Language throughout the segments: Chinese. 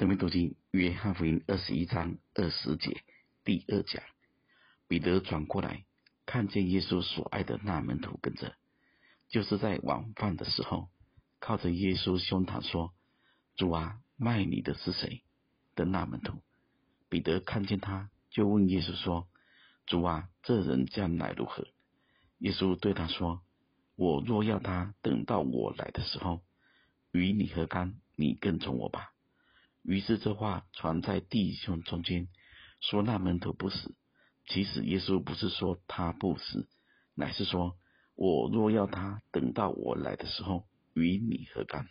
生命读经约翰福音二十一章二十节第二讲，彼得转过来，看见耶稣所爱的那门徒跟着，就是在晚饭的时候，靠着耶稣胸膛说：“主啊，卖你的是谁？”的那门徒。彼得看见他，就问耶稣说：“主啊，这人将来如何？”耶稣对他说：“我若要他等到我来的时候，与你何干？你跟从我吧。”于是这话传在弟兄中间，说那门徒不死。其实耶稣不是说他不死，乃是说我若要他等到我来的时候，与你何干？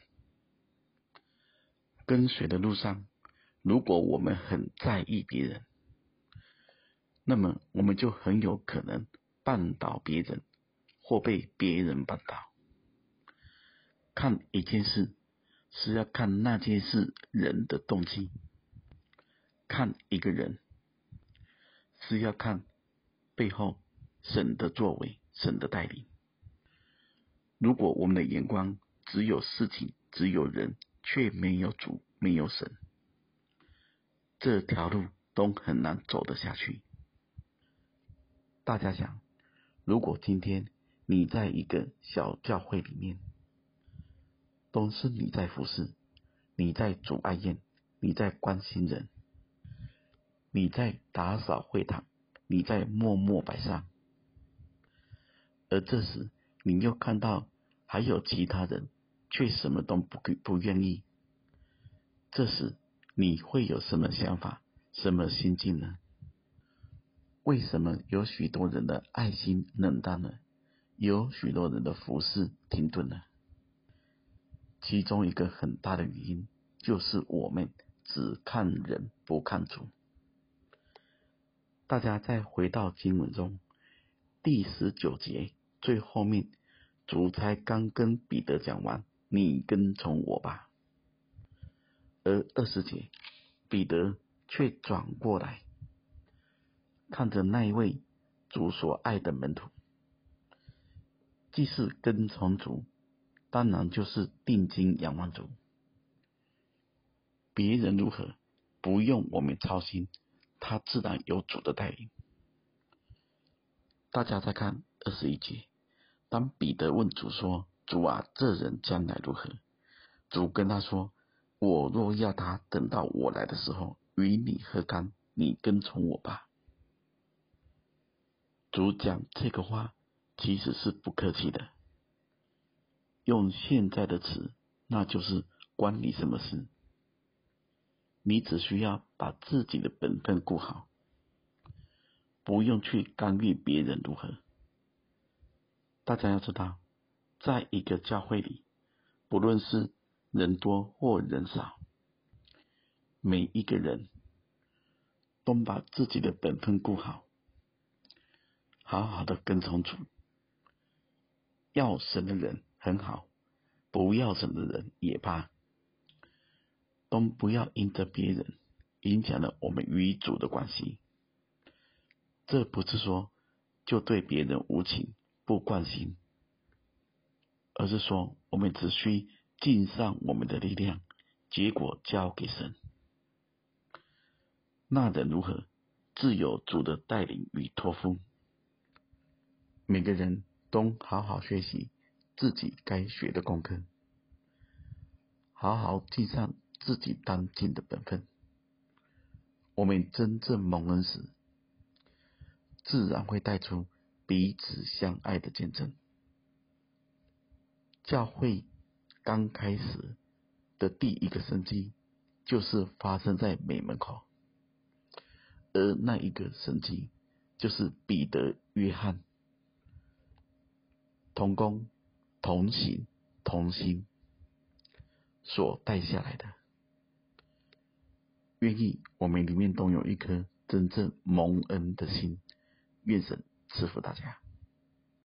跟随的路上，如果我们很在意别人，那么我们就很有可能绊倒别人，或被别人绊倒。看一件事。是要看那件事人的动机，看一个人是要看背后神的作为、神的带领。如果我们的眼光只有事情、只有人，却没有主、没有神，这条路都很难走得下去。大家想，如果今天你在一个小教会里面，都是你在服侍，你在主爱宴，你在关心人，你在打扫会堂，你在默默摆上。而这时，你又看到还有其他人，却什么都不不愿意。这时，你会有什么想法、什么心境呢？为什么有许多人的爱心冷淡了？有许多人的服侍停顿了？其中一个很大的原因，就是我们只看人不看主。大家再回到经文中第十九节最后面，主才刚跟彼得讲完：“你跟从我吧。”而二十节，彼得却转过来，看着那一位主所爱的门徒，既是跟从主。当然就是定睛仰望主，别人如何不用我们操心，他自然有主的带领。大家再看二十一节，当彼得问主说：“主啊，这人将来如何？”主跟他说：“我若要他等到我来的时候，与你何干？你跟从我吧。”主讲这个话其实是不客气的。用现在的词，那就是关你什么事？你只需要把自己的本分顾好，不用去干预别人如何。大家要知道，在一个教会里，不论是人多或人少，每一个人都把自己的本分顾好，好好的跟从主，要神的人。很好，不要神的人也罢，都不要因着别人影响了我们与主的关系。这不是说就对别人无情不关心，而是说我们只需尽上我们的力量，结果交给神。那人如何，自有主的带领与托付。每个人都好好学习。自己该学的功课，好好尽上自己当尽的本分。我们真正蒙恩时，自然会带出彼此相爱的见证。教会刚开始的第一个神迹，就是发生在美门口，而那一个神迹，就是彼得、约翰同工。同行同心所带下来的，愿意我们里面都有一颗真正蒙恩的心，愿神赐福大家。